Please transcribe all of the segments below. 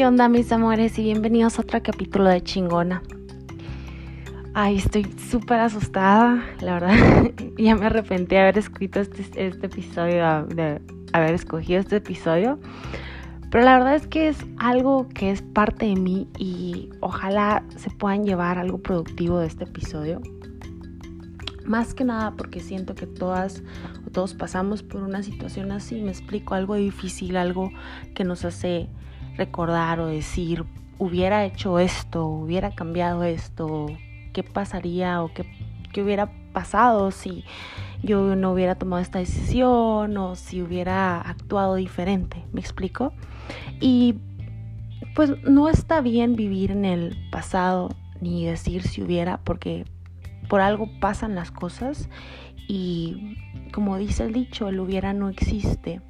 ¿qué onda mis amores? Y bienvenidos a otro capítulo de Chingona. Ay, estoy súper asustada, la verdad. ya me arrepentí de haber escrito este, este episodio, de haber escogido este episodio. Pero la verdad es que es algo que es parte de mí y ojalá se puedan llevar algo productivo de este episodio. Más que nada porque siento que todas o todos pasamos por una situación así, me explico, algo difícil, algo que nos hace recordar o decir, hubiera hecho esto, hubiera cambiado esto, qué pasaría o qué, qué hubiera pasado si yo no hubiera tomado esta decisión o si hubiera actuado diferente, ¿me explico? Y pues no está bien vivir en el pasado ni decir si hubiera, porque por algo pasan las cosas y como dice el dicho, el hubiera no existe.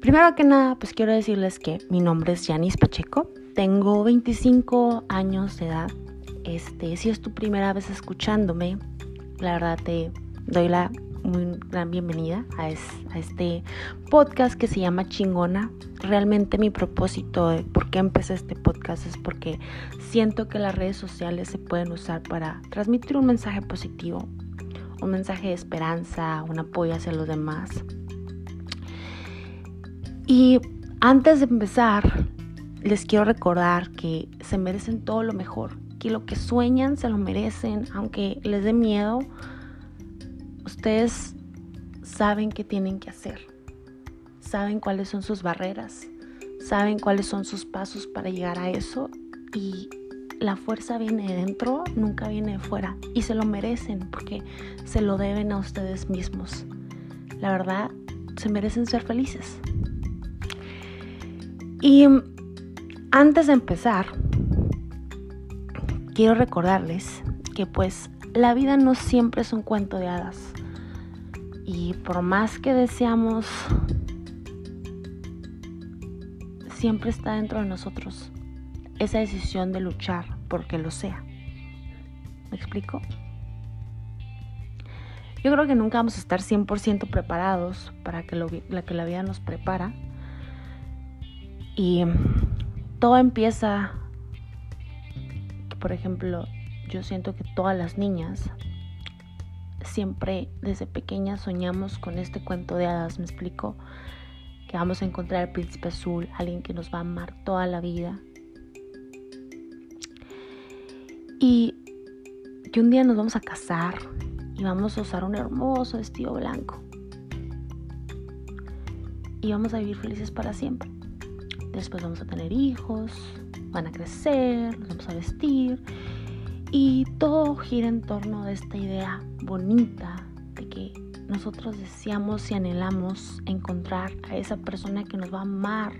Primero que nada, pues quiero decirles que mi nombre es Yanis Pacheco, tengo 25 años de edad. Este, si es tu primera vez escuchándome, la verdad te doy la muy gran bienvenida a, a, este podcast que se llama Chingona. Realmente mi propósito de por qué empecé este podcast es porque siento que las redes sociales se pueden usar para transmitir un mensaje positivo, un mensaje de esperanza, un apoyo hacia los demás. Y antes de empezar, les quiero recordar que se merecen todo lo mejor, que lo que sueñan se lo merecen, aunque les dé miedo Ustedes saben qué tienen que hacer, saben cuáles son sus barreras, saben cuáles son sus pasos para llegar a eso y la fuerza viene de dentro, nunca viene de fuera y se lo merecen porque se lo deben a ustedes mismos. La verdad, se merecen ser felices. Y antes de empezar, quiero recordarles que pues la vida no siempre es un cuento de hadas. Y por más que deseamos, siempre está dentro de nosotros esa decisión de luchar porque lo sea. ¿Me explico? Yo creo que nunca vamos a estar 100% preparados para que, lo, la, que la vida nos prepara. Y todo empieza, por ejemplo, yo siento que todas las niñas siempre desde pequeña soñamos con este cuento de hadas, me explico, que vamos a encontrar al príncipe azul, alguien que nos va a amar toda la vida. Y que un día nos vamos a casar y vamos a usar un hermoso vestido blanco. Y vamos a vivir felices para siempre. Después vamos a tener hijos, van a crecer, nos vamos a vestir y todo gira en torno de esta idea bonita de que nosotros deseamos y anhelamos encontrar a esa persona que nos va a amar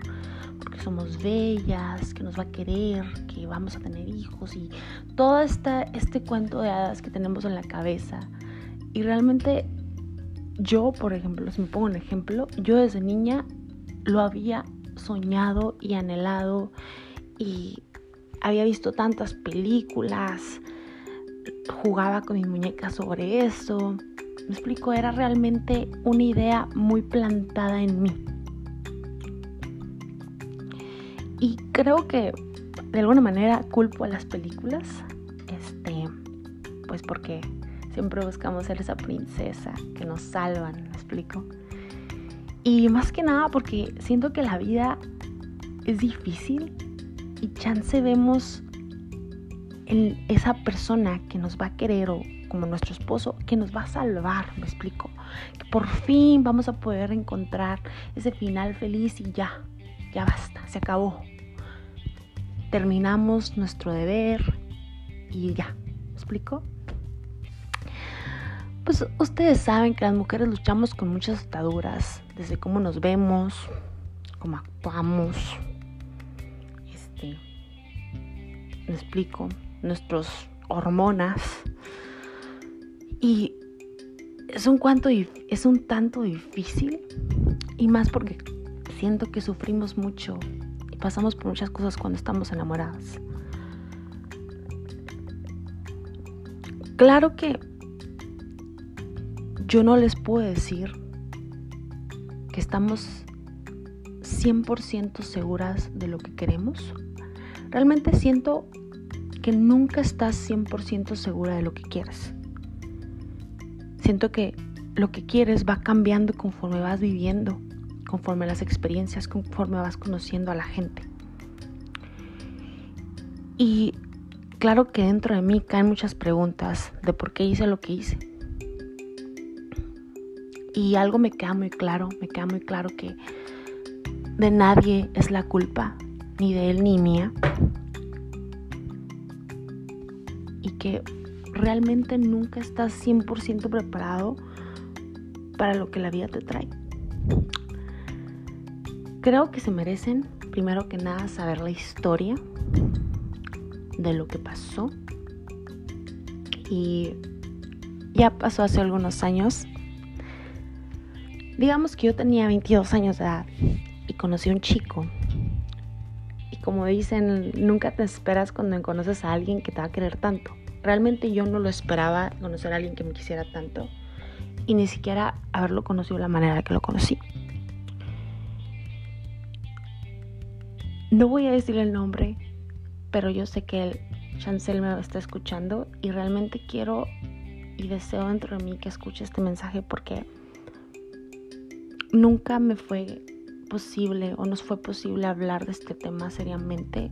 porque somos bellas, que nos va a querer, que vamos a tener hijos y todo esta, este cuento de hadas que tenemos en la cabeza. Y realmente yo, por ejemplo, si me pongo un ejemplo, yo desde niña lo había soñado y anhelado y había visto tantas películas, jugaba con mi muñeca sobre eso. Me explico, era realmente una idea muy plantada en mí. Y creo que de alguna manera culpo a las películas, este, pues porque siempre buscamos ser esa princesa que nos salvan, me explico. Y más que nada porque siento que la vida es difícil y chance vemos en esa persona que nos va a querer o como nuestro esposo que nos va a salvar, me explico. Que por fin vamos a poder encontrar ese final feliz y ya, ya basta, se acabó. Terminamos nuestro deber y ya, ¿me explico? Pues ustedes saben que las mujeres luchamos con muchas ataduras, desde cómo nos vemos, cómo actuamos, este, me explico, nuestras hormonas. Y es un, es un tanto difícil y más porque siento que sufrimos mucho y pasamos por muchas cosas cuando estamos enamoradas. Claro que yo no les puedo decir que estamos 100% seguras de lo que queremos? Realmente siento que nunca estás 100% segura de lo que quieres. Siento que lo que quieres va cambiando conforme vas viviendo, conforme las experiencias, conforme vas conociendo a la gente. Y claro que dentro de mí caen muchas preguntas de por qué hice lo que hice. Y algo me queda muy claro, me queda muy claro que de nadie es la culpa, ni de él ni mía. Y que realmente nunca estás 100% preparado para lo que la vida te trae. Creo que se merecen, primero que nada, saber la historia de lo que pasó. Y ya pasó hace algunos años. Digamos que yo tenía 22 años de edad y conocí a un chico. Y como dicen, nunca te esperas cuando conoces a alguien que te va a querer tanto. Realmente yo no lo esperaba conocer a alguien que me quisiera tanto y ni siquiera haberlo conocido de la manera que lo conocí. No voy a decir el nombre, pero yo sé que el Chancel me está escuchando y realmente quiero y deseo dentro de mí que escuche este mensaje porque nunca me fue posible o nos fue posible hablar de este tema seriamente.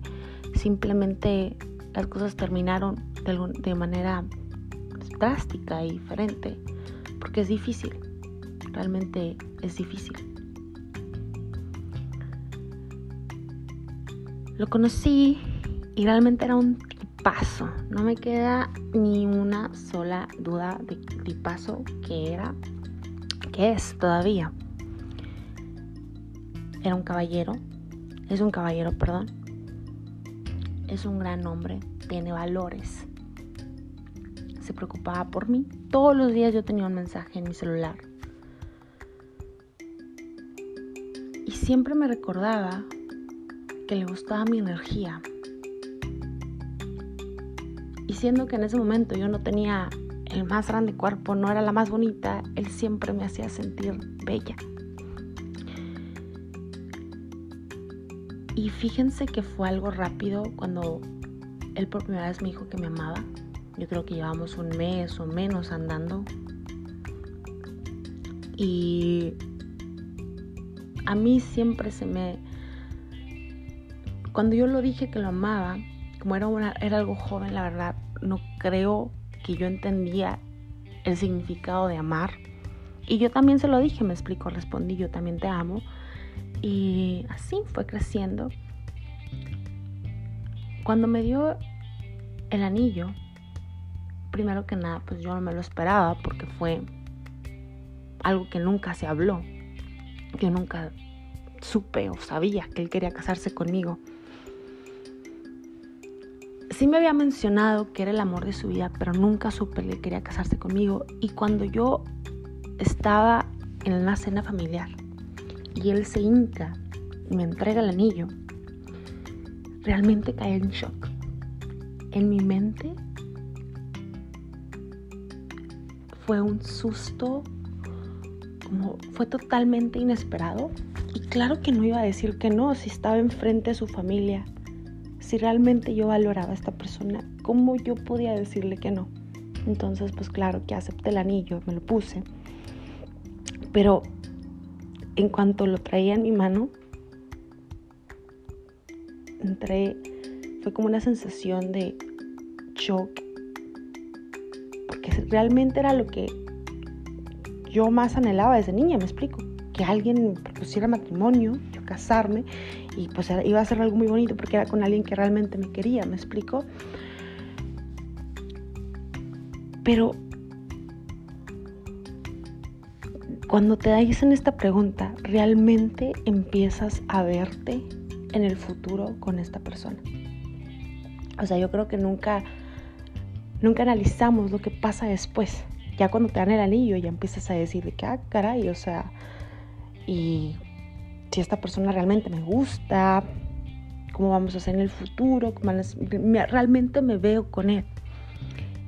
Simplemente las cosas terminaron de, manera drástica y diferente porque es difícil, realmente es difícil. Lo conocí y realmente era un tipazo. No me queda ni una sola duda de tipazo que era, que es todavía. Era un caballero, es un caballero, perdón. Es un gran hombre, tiene valores. Se preocupaba por mí. Todos los días yo tenía un mensaje en mi celular. Y siempre me recordaba que le gustaba mi energía. Y siendo que en ese momento yo no tenía el más grande cuerpo, no era la más bonita, él siempre me hacía sentir bella. Y fíjense que fue algo rápido cuando él por primera vez me dijo que me amaba. Yo creo que llevamos un mes o menos andando. Y a mí siempre se me cuando yo lo dije que lo amaba, como era, una, era algo joven, la verdad, no creo que yo entendía el significado de amar. Y yo también se lo dije, me explico, respondí, yo también te amo. Y así fue creciendo. Cuando me dio el anillo, primero que nada, pues yo no me lo esperaba porque fue algo que nunca se habló. Yo nunca supe o sabía que él quería casarse conmigo sí me había mencionado que era el amor de su vida, pero nunca supe que quería casarse conmigo. Y cuando yo estaba en una cena familiar y él se hinca y me entrega el anillo, realmente caí en shock. En mi mente fue un susto, como fue totalmente inesperado. Y claro que no iba a decir que no, si estaba enfrente de su familia si realmente yo valoraba a esta persona, ¿cómo yo podía decirle que no? Entonces, pues claro que acepté el anillo, me lo puse. Pero en cuanto lo traía en mi mano, entré, fue como una sensación de shock, porque realmente era lo que yo más anhelaba desde niña, me explico, que alguien me propusiera matrimonio, yo casarme y pues iba a ser algo muy bonito porque era con alguien que realmente me quería, ¿me explico? Pero cuando te dicen esta pregunta, realmente empiezas a verte en el futuro con esta persona. O sea, yo creo que nunca, nunca analizamos lo que pasa después. Ya cuando te dan el anillo, ya empiezas a decir de que, ah, caray, o sea, y si esta persona realmente me gusta, cómo vamos a hacer en el futuro, realmente me veo con él.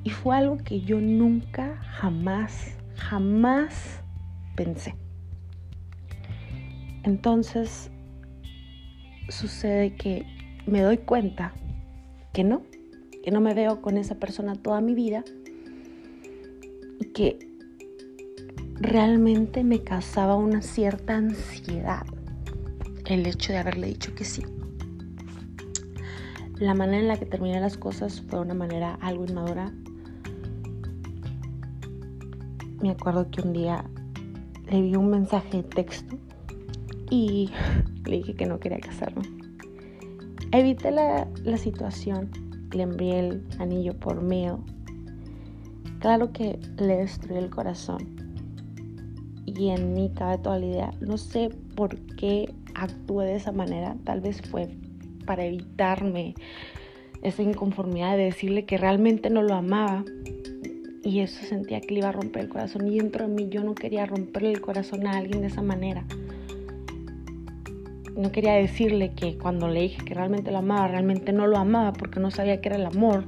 Y fue algo que yo nunca, jamás, jamás pensé. Entonces, sucede que me doy cuenta que no, que no me veo con esa persona toda mi vida y que realmente me causaba una cierta ansiedad el hecho de haberle dicho que sí. La manera en la que terminé las cosas fue una manera algo inmadura. Me acuerdo que un día le vi un mensaje de texto y le dije que no quería casarme. Evité la, la situación, le envié el anillo por mail. Claro que le destruyó el corazón. Y en mí cabe toda la idea. No sé por qué actué de esa manera. Tal vez fue para evitarme esa inconformidad de decirle que realmente no lo amaba. Y eso sentía que le iba a romper el corazón. Y dentro de mí yo no quería romperle el corazón a alguien de esa manera. No quería decirle que cuando le dije que realmente lo amaba, realmente no lo amaba porque no sabía que era el amor.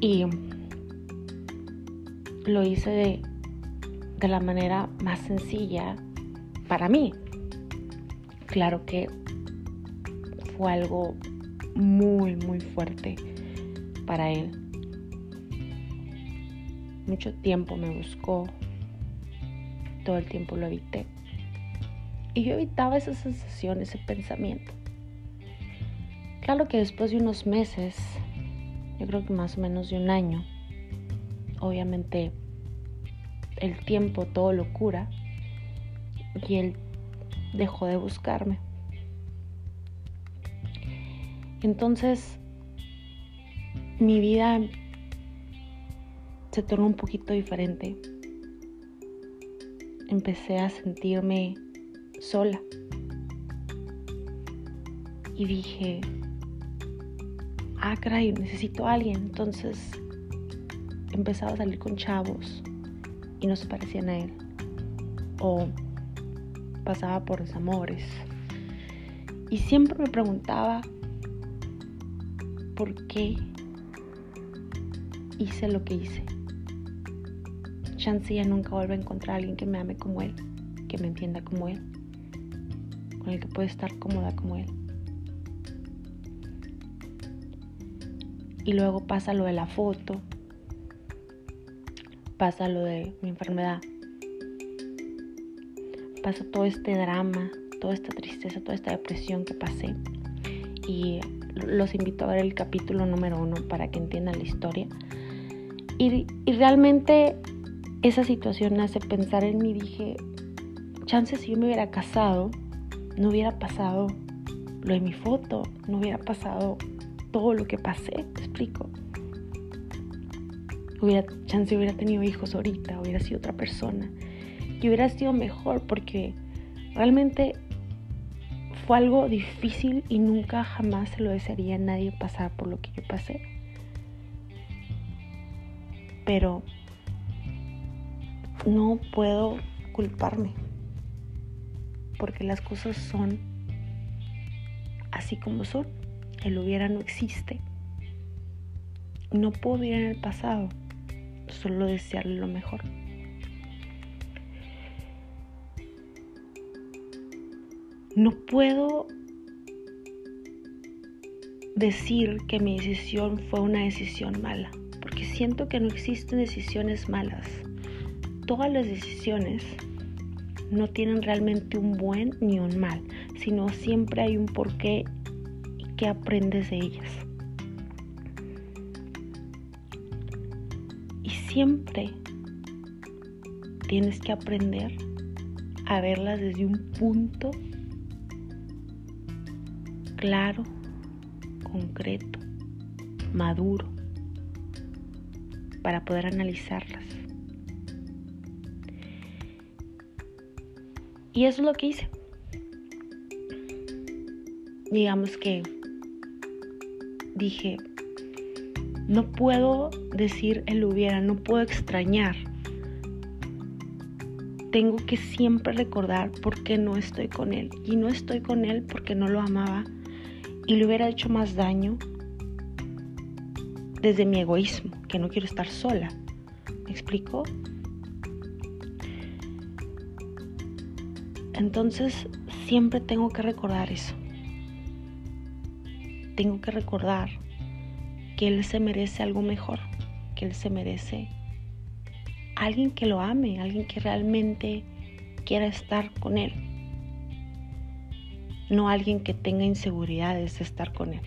Y lo hice de, de la manera más sencilla para mí. Claro que fue algo muy, muy fuerte para él. Mucho tiempo me buscó, todo el tiempo lo evité. Y yo evitaba esa sensación, ese pensamiento. Claro que después de unos meses, yo creo que más o menos de un año, obviamente el tiempo todo lo cura y él dejó de buscarme. Entonces, mi vida se tornó un poquito diferente. Empecé a sentirme sola. Y dije, ah, caray, necesito a alguien. Entonces empezaba a salir con chavos y no se parecían a él. O pasaba por desamores. Y siempre me preguntaba por qué hice lo que hice. Chance ya nunca vuelve a encontrar a alguien que me ame como él, que me entienda como él, con el que pueda estar cómoda como él. Y luego pasa lo de la foto, pasa lo de mi enfermedad, pasa todo este drama, toda esta tristeza, toda esta depresión que pasé. Y los invito a ver el capítulo número uno para que entiendan la historia. Y, realmente esa situación hace pensar en mí. Dije, chance si yo me hubiera casado, no hubiera pasado lo de mi foto, no hubiera pasado todo lo que pasé, te explico. Hubiera, chance hubiera tenido hijos ahorita, hubiera sido otra persona. Y hubiera sido mejor porque realmente fue algo difícil y nunca jamás se lo desearía a nadie pasar por lo que yo pasé. Pero no puedo culparme porque las cosas son así como son. El hubiera no existe. No puedo vivir en el pasado, solo desearle lo mejor. No puedo decir que mi decisión fue una decisión mala, porque siento que no existen decisiones malas. Todas las decisiones no tienen realmente un buen ni un mal, sino siempre hay un porqué y que aprendes de ellas. Y siempre tienes que aprender a verlas desde un punto claro, concreto, maduro, para poder analizarlas. Y eso es lo que hice. Digamos que dije, no puedo decir el hubiera, no puedo extrañar. Tengo que siempre recordar por qué no estoy con él. Y no estoy con él porque no lo amaba, y le hubiera hecho más daño desde mi egoísmo, que no quiero estar sola. ¿Me explico? Entonces siempre tengo que recordar eso. tengo que recordar que él se merece algo mejor, que él se merece alguien que lo ame, alguien que realmente quiera estar con él, no alguien que tenga inseguridades de estar con él.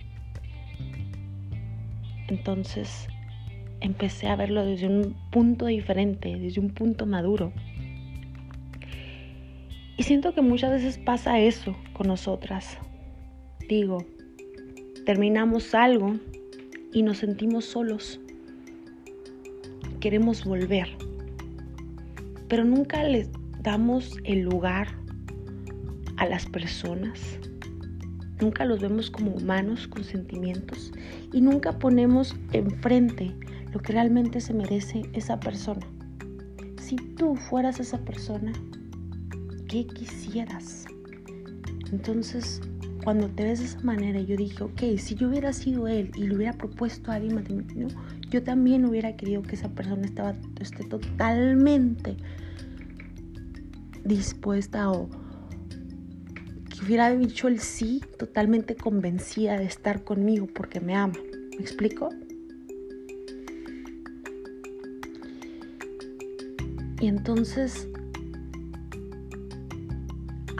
Entonces empecé a verlo desde un punto diferente, desde un punto maduro. Y siento que muchas veces pasa eso con nosotras. Digo, terminamos algo y nos sentimos solos. Queremos volver. Pero nunca les damos el lugar a las personas Nunca los vemos como humanos con sentimientos y nunca ponemos enfrente lo que realmente se merece esa persona. Si tú fueras esa persona, ¿qué quisieras? Entonces, cuando te ves de esa manera, yo dije, ok, si yo hubiera sido él y le hubiera propuesto a alguien matrimonio, yo también hubiera querido que esa persona estaba, esté totalmente dispuesta o hubiera dicho el sí totalmente convencida de estar conmigo porque me ama. ¿Me explico? Y entonces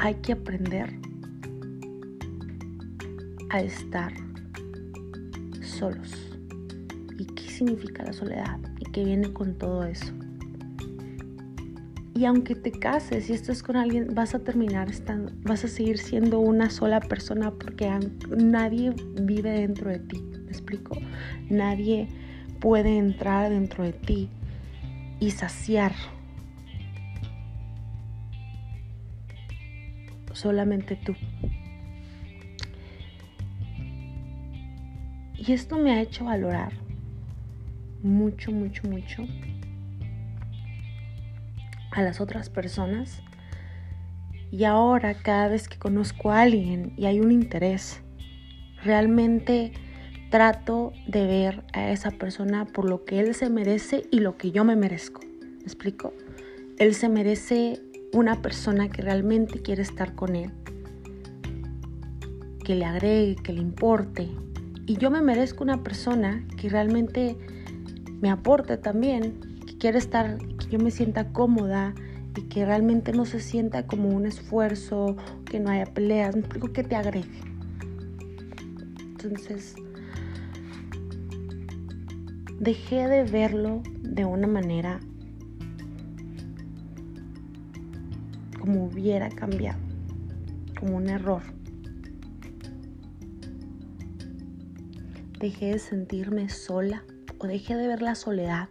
hay que aprender a estar solos. ¿Y qué significa la soledad? ¿Y qué viene con todo eso? Y aunque te cases y estés con alguien, vas a terminar estando, vas a seguir siendo una sola persona porque nadie vive dentro de ti. ¿Me explico? Nadie puede entrar dentro de ti y saciar. Solamente tú. Y esto me ha hecho valorar mucho, mucho, mucho a las otras personas. Y ahora cada vez que conozco a alguien y hay un interés, realmente trato de ver a esa persona por lo que él se merece y lo que yo me merezco. ¿Me explico? Él se merece una persona que realmente quiere estar con él, que le agregue, que le importe. Y yo me merezco una persona que realmente me aporte también, que quiere estar yo me sienta cómoda y que realmente no se sienta como un esfuerzo, que no haya peleas, me que te agregue. Entonces, dejé de verlo de una manera como hubiera cambiado, como un error. Dejé de sentirme sola o dejé de ver la soledad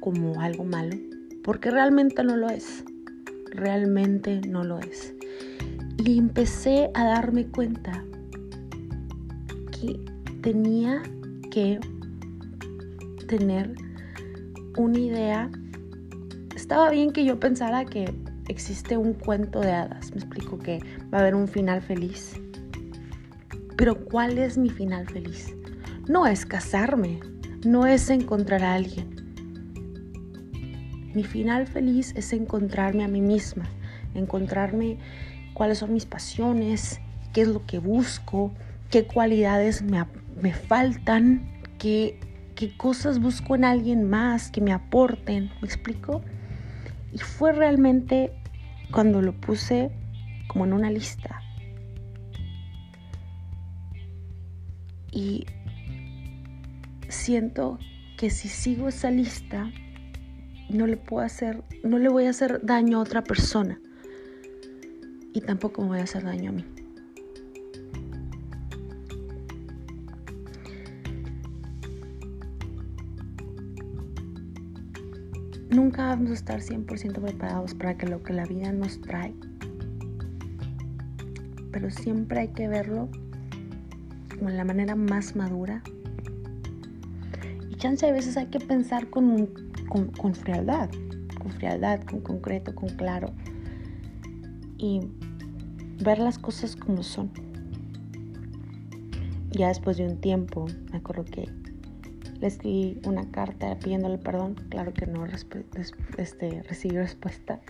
como algo malo porque realmente no lo es, realmente no lo es. Y empecé a darme cuenta que tenía que tener una idea. Estaba bien que yo pensara que existe un cuento de hadas, me explico que va a haber un final feliz. Pero ¿cuál es mi final feliz? No es casarme, no es encontrar a alguien, mi final feliz es encontrarme a mí misma, encontrarme cuáles son mis pasiones, qué es lo que busco, qué cualidades me, faltan, qué, qué cosas busco en alguien más que me aporten. ¿Me explico? Y fue realmente cuando lo puse como en una lista. Y siento que si sigo esa lista, no le puedo hacer, no le voy a hacer daño a otra persona. Y tampoco me voy a hacer daño a mí. Nunca vamos a estar 100% preparados para que lo que la vida nos trae. Pero siempre hay que verlo como la manera más madura. Y chance a veces hay que pensar con un con, frialdad, con frialdad, con concreto, con claro. Y ver las cosas como son. Ya después de un tiempo, me acuerdo que le escribí una carta pidiéndole perdón. Claro que no este, recibí respuesta.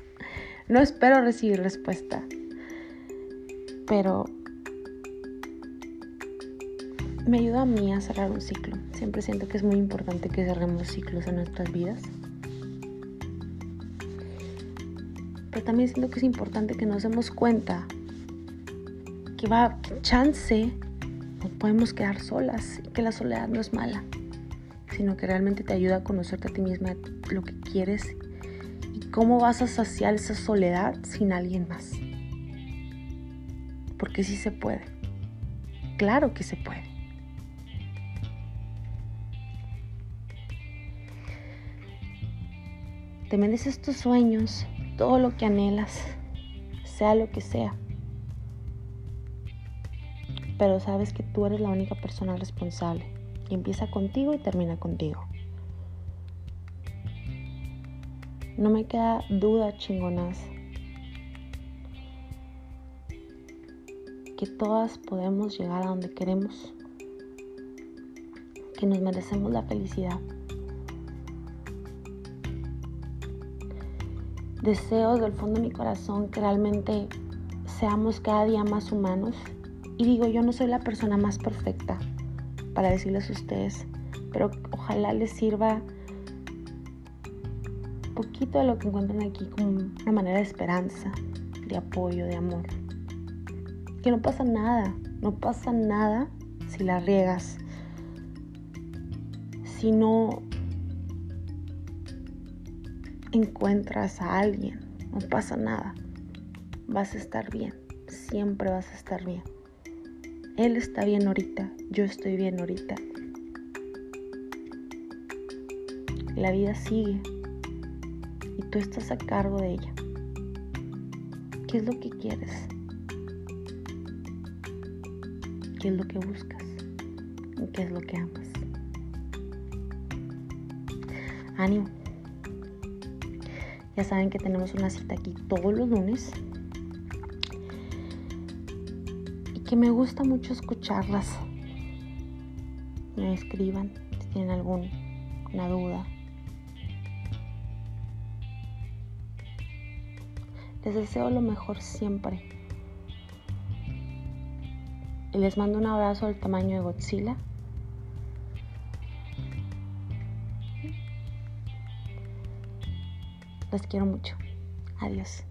No espero recibir respuesta. Pero me ayuda a mí a cerrar un ciclo. Siempre siento que es muy importante que cerremos ciclos en nuestras vidas. Pero también siento que es importante que nos demos cuenta que va chance nos podemos quedar solas y que la soledad no es mala, sino que realmente te ayuda a conocerte a ti misma, lo que quieres y cómo vas a saciar esa soledad sin alguien más. Porque sí se puede. Claro que se puede. Te mereces tus sueños, todo lo que anhelas, sea lo que sea. Pero sabes que tú eres la única persona responsable empieza contigo y termina contigo. No me queda duda, chingonas, que todas podemos llegar a donde queremos, que nos merecemos la felicidad. Deseo del fondo de mi corazón que realmente seamos cada día más humanos. Y digo, yo no soy la persona más perfecta para decirles a ustedes, pero ojalá les sirva poquito de lo que encuentran aquí como una manera de esperanza, de apoyo, de amor. Que no pasa nada, no pasa nada si la riegas, si no encuentras a alguien, no pasa nada. Vas a estar bien, siempre vas a estar bien. Él está bien ahorita, yo estoy bien ahorita. La vida sigue y tú estás a cargo de ella. ¿Qué es lo que quieres? ¿Qué es lo que buscas? ¿Y qué es lo que amas? Ánimo. Ya saben que tenemos una cita aquí todos los lunes. Que me gusta mucho escucharlas. Me escriban si tienen alguna duda. Les deseo lo mejor siempre. Y les mando un abrazo del tamaño de Godzilla. Los quiero mucho. Adiós.